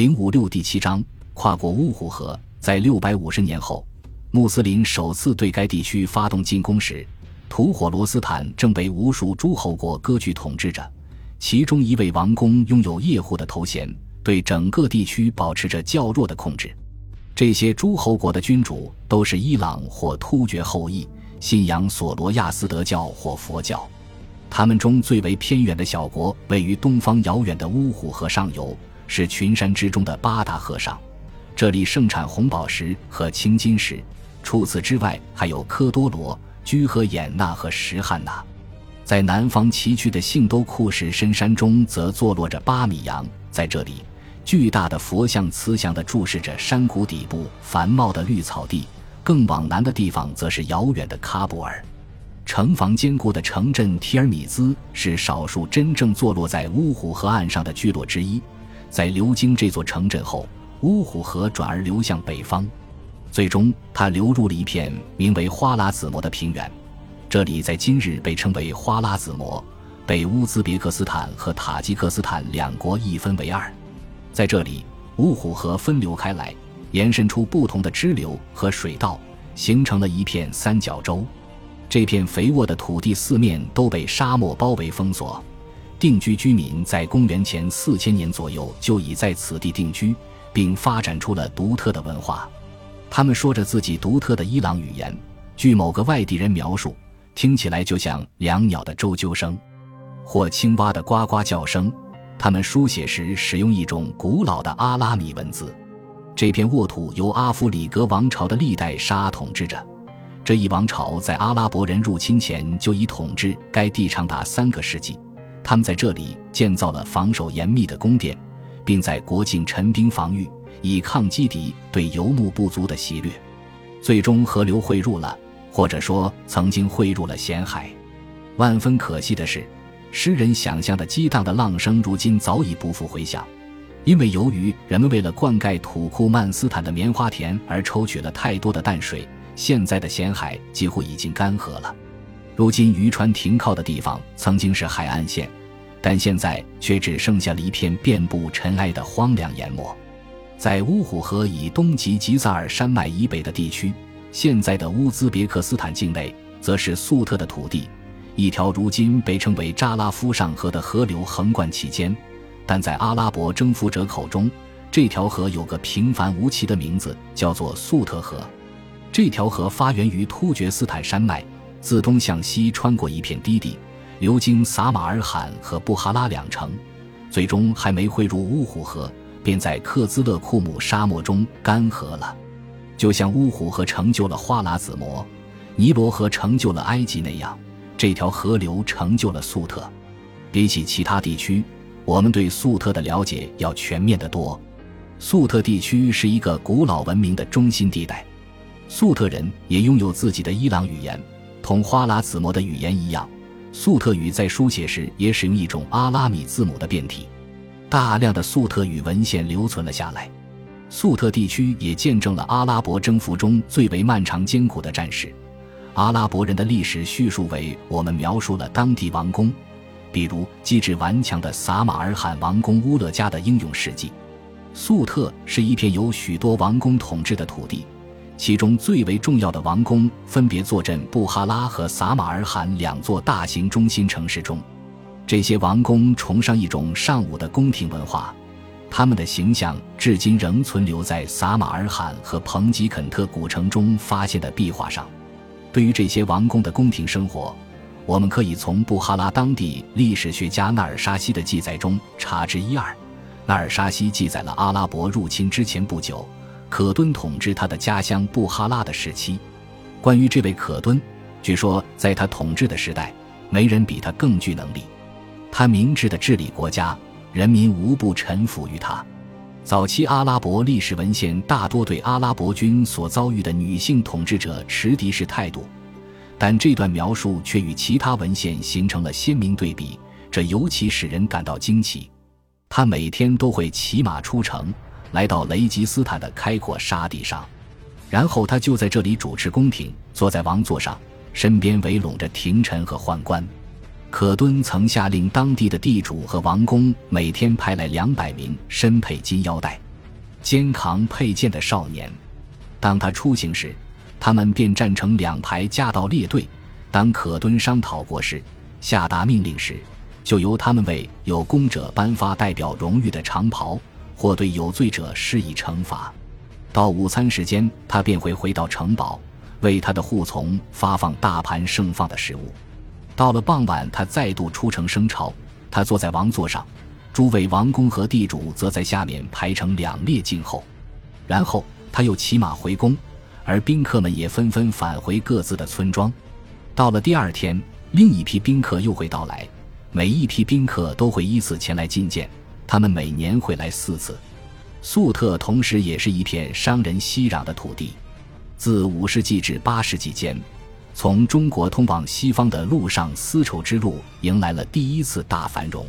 零五六第七章跨过乌虎河。在六百五十年后，穆斯林首次对该地区发动进攻时，吐火罗斯坦正被无数诸侯国割据统治着。其中一位王公拥有叶护的头衔，对整个地区保持着较弱的控制。这些诸侯国的君主都是伊朗或突厥后裔，信仰索罗亚斯德教或佛教。他们中最为偏远的小国位于东方遥远的乌虎河上游。是群山之中的八大河上，这里盛产红宝石和青金石。除此之外，还有科多罗、居和衍那和什汉那。在南方崎岖的信都库什深山中，则坐落着巴米扬。在这里，巨大的佛像慈祥地注视着山谷底部繁茂的绿草地。更往南的地方，则是遥远的喀布尔。城防坚固的城镇提尔米兹是少数真正坐落在乌虎河岸上的聚落之一。在流经这座城镇后，乌虎河转而流向北方，最终它流入了一片名为花剌子模的平原。这里在今日被称为花剌子模，被乌兹别克斯坦和塔吉克斯坦两国一分为二。在这里，乌虎河分流开来，延伸出不同的支流和水道，形成了一片三角洲。这片肥沃的土地四面都被沙漠包围封锁。定居居民在公元前四千年左右就已在此地定居，并发展出了独特的文化。他们说着自己独特的伊朗语言，据某个外地人描述，听起来就像两鸟的啁啾声，或青蛙的呱呱叫声。他们书写时使用一种古老的阿拉米文字。这片沃土由阿夫里格王朝的历代沙统治着，这一王朝在阿拉伯人入侵前就已统治该地长达三个世纪。他们在这里建造了防守严密的宫殿，并在国境陈兵防御，以抗击敌对游牧部族的袭掠。最终，河流汇入了，或者说曾经汇入了咸海。万分可惜的是，诗人想象的激荡的浪声，如今早已不复回响，因为由于人们为了灌溉土库曼斯坦的棉花田而抽取了太多的淡水，现在的咸海几乎已经干涸了。如今渔船停靠的地方曾经是海岸线，但现在却只剩下了一片遍布尘埃的荒凉淹没。在乌虎河以东及吉萨尔山脉以北的地区，现在的乌兹别克斯坦境内，则是粟特的土地。一条如今被称为扎拉夫上河的河流横贯其间，但在阿拉伯征服者口中，这条河有个平凡无奇的名字，叫做粟特河。这条河发源于突厥斯坦山脉。自东向西穿过一片低地，流经撒马尔罕和布哈拉两城，最终还没汇入乌虎河，便在克孜勒库姆沙漠中干涸了。就像乌虎河成就了花剌子模，尼罗河成就了埃及那样，这条河流成就了粟特。比起其他地区，我们对粟特的了解要全面得多。粟特地区是一个古老文明的中心地带，粟特人也拥有自己的伊朗语言。同花剌子模的语言一样，粟特语在书写时也使用一种阿拉米字母的变体。大量的粟特语文献留存了下来。粟特地区也见证了阿拉伯征服中最为漫长艰苦的战事。阿拉伯人的历史叙述为我们描述了当地王公，比如机智顽强的撒马尔罕王公乌勒加的英勇事迹。粟特是一片由许多王公统治的土地。其中最为重要的王宫分别坐镇布哈拉和撒马尔罕两座大型中心城市中。这些王宫崇尚一种尚武的宫廷文化，他们的形象至今仍存留在撒马尔罕和彭吉肯特古城中发现的壁画上。对于这些王宫的宫廷生活，我们可以从布哈拉当地历史学家纳尔沙西的记载中查知一二。纳尔沙西记载了阿拉伯入侵之前不久。可敦统治他的家乡布哈拉的时期。关于这位可敦，据说在他统治的时代，没人比他更具能力。他明智的治理国家，人民无不臣服于他。早期阿拉伯历史文献大多对阿拉伯军所遭遇的女性统治者持敌视态度，但这段描述却与其他文献形成了鲜明对比，这尤其使人感到惊奇。他每天都会骑马出城。来到雷吉斯坦的开阔沙地上，然后他就在这里主持宫廷，坐在王座上，身边围拢着廷臣和宦官。可敦曾下令当地的地主和王公每天派来两百名身佩金腰带、肩扛佩剑的少年。当他出行时，他们便站成两排，夹道列队。当可敦商讨国事、下达命令时，就由他们为有功者颁发代表荣誉的长袍，或对有罪者施以惩罚。到午餐时间，他便会回到城堡，为他的护从发放大盘盛放的食物。到了傍晚，他再度出城升朝。他坐在王座上，诸位王公和地主则在下面排成两列静候。然后他又骑马回宫，而宾客们也纷纷返回各自的村庄。到了第二天，另一批宾客又会到来。每一批宾客都会依次前来觐见，他们每年会来四次。粟特同时也是一片商人熙攘的土地。自五世纪至八世纪间，从中国通往西方的陆上丝绸之路迎来了第一次大繁荣。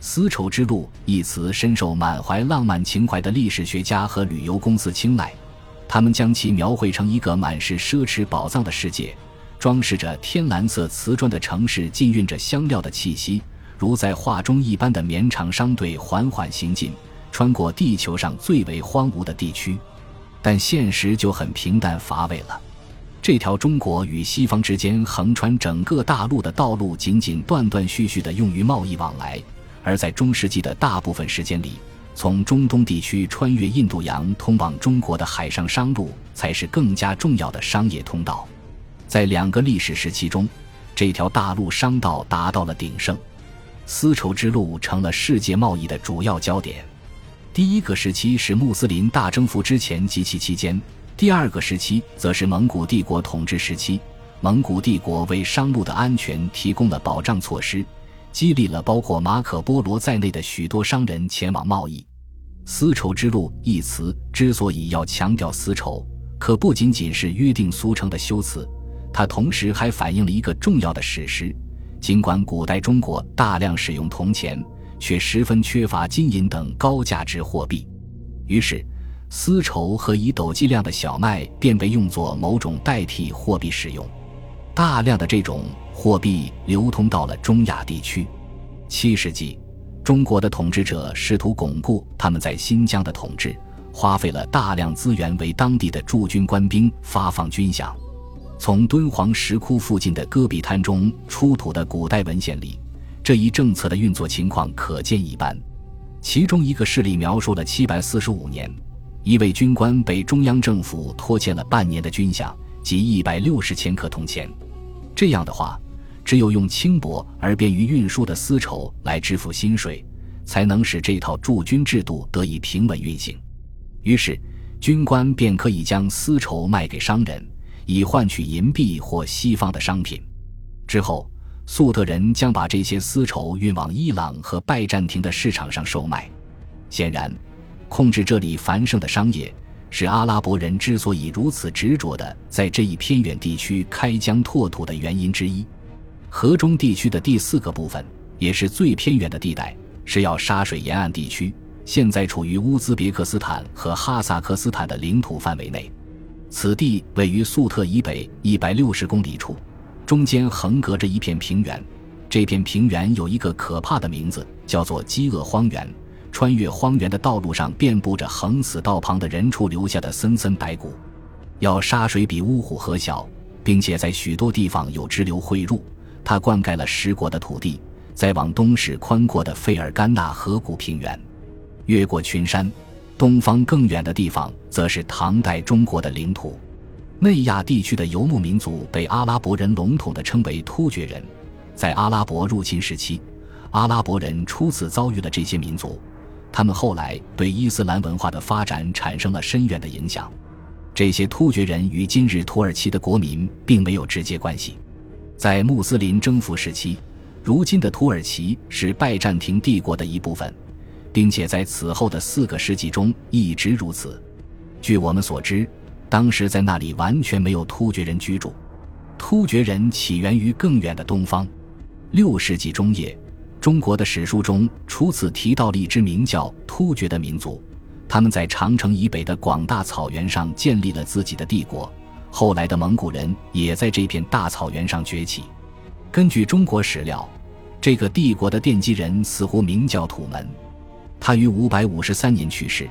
丝绸之路一词深受满怀浪漫情怀的历史学家和旅游公司青睐，他们将其描绘成一个满是奢侈宝藏的世界。装饰着天蓝色瓷砖的城市，浸润着香料的气息，如在画中一般的绵长商队缓缓行进，穿过地球上最为荒芜的地区。但现实就很平淡乏味了。这条中国与西方之间横穿整个大陆的道路，仅仅断断续续地用于贸易往来；而在中世纪的大部分时间里，从中东地区穿越印度洋通往中国的海上商路，才是更加重要的商业通道。在两个历史时期中，这条大陆商道达到了鼎盛，丝绸之路成了世界贸易的主要焦点。第一个时期是穆斯林大征服之前及其期间，第二个时期则是蒙古帝国统治时期。蒙古帝国为商路的安全提供了保障措施，激励了包括马可·波罗在内的许多商人前往贸易。丝绸之路一词之所以要强调丝绸，可不仅仅是约定俗成的修辞。它同时还反映了一个重要的史实：尽管古代中国大量使用铜钱，却十分缺乏金银等高价值货币。于是，丝绸和以斗计量的小麦便被用作某种代替货币使用。大量的这种货币流通到了中亚地区。七世纪，中国的统治者试图巩固他们在新疆的统治，花费了大量资源为当地的驻军官兵发放军饷。从敦煌石窟附近的戈壁滩中出土的古代文献里，这一政策的运作情况可见一斑。其中一个事例描述了745年，一位军官被中央政府拖欠了半年的军饷，即160千克铜钱。这样的话，只有用轻薄而便于运输的丝绸来支付薪水，才能使这套驻军制度得以平稳运行。于是，军官便可以将丝绸卖给商人。以换取银币或西方的商品。之后，粟特人将把这些丝绸运往伊朗和拜占庭的市场上售卖。显然，控制这里繁盛的商业是阿拉伯人之所以如此执着的在这一偏远地区开疆拓土的原因之一。河中地区的第四个部分，也是最偏远的地带，是要沙水沿岸地区，现在处于乌兹别克斯坦和哈萨克斯坦的领土范围内。此地位于粟特以北一百六十公里处，中间横隔着一片平原。这片平原有一个可怕的名字，叫做“饥饿荒原”。穿越荒原的道路上遍布着横死道旁的人畜留下的森森白骨。要沙水比乌虎河小，并且在许多地方有支流汇入，它灌溉了十国的土地。再往东是宽阔的费尔干纳河谷平原，越过群山。东方更远的地方，则是唐代中国的领土。内亚地区的游牧民族被阿拉伯人笼统地称为突厥人。在阿拉伯入侵时期，阿拉伯人初次遭遇了这些民族，他们后来对伊斯兰文化的发展产生了深远的影响。这些突厥人与今日土耳其的国民并没有直接关系。在穆斯林征服时期，如今的土耳其是拜占庭帝国的一部分。并且在此后的四个世纪中一直如此。据我们所知，当时在那里完全没有突厥人居住。突厥人起源于更远的东方。六世纪中叶，中国的史书中初次提到了一支名叫突厥的民族，他们在长城以北的广大草原上建立了自己的帝国。后来的蒙古人也在这片大草原上崛起。根据中国史料，这个帝国的奠基人似乎名叫土门。他于五百五十三年去世，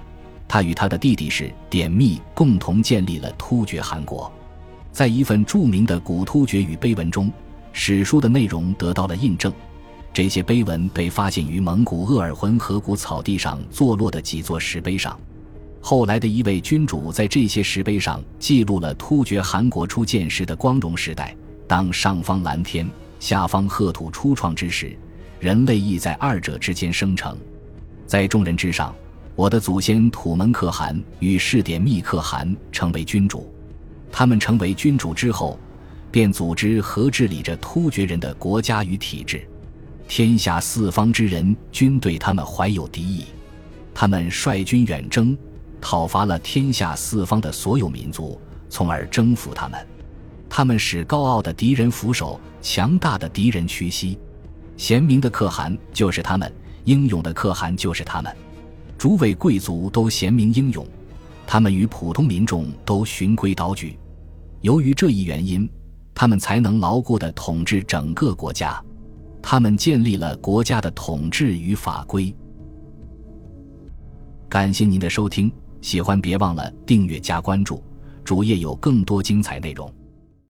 他与他的弟弟是典密共同建立了突厥汗国。在一份著名的古突厥语碑文中，史书的内容得到了印证。这些碑文被发现于蒙古鄂尔浑河谷草地上坐落的几座石碑上。后来的一位君主在这些石碑上记录了突厥汗国初建时的光荣时代。当上方蓝天，下方褐土初创之时，人类亦在二者之间生成。在众人之上，我的祖先土门可汗与世典密可汗成为君主。他们成为君主之后，便组织和治理着突厥人的国家与体制。天下四方之人均对他们怀有敌意，他们率军远征，讨伐了天下四方的所有民族，从而征服他们。他们使高傲的敌人俯首，强大的敌人屈膝。贤明的可汗就是他们，英勇的可汗就是他们。诸位贵族都贤明英勇，他们与普通民众都循规蹈矩。由于这一原因，他们才能牢固地统治整个国家。他们建立了国家的统治与法规。感谢您的收听，喜欢别忘了订阅加关注，主页有更多精彩内容。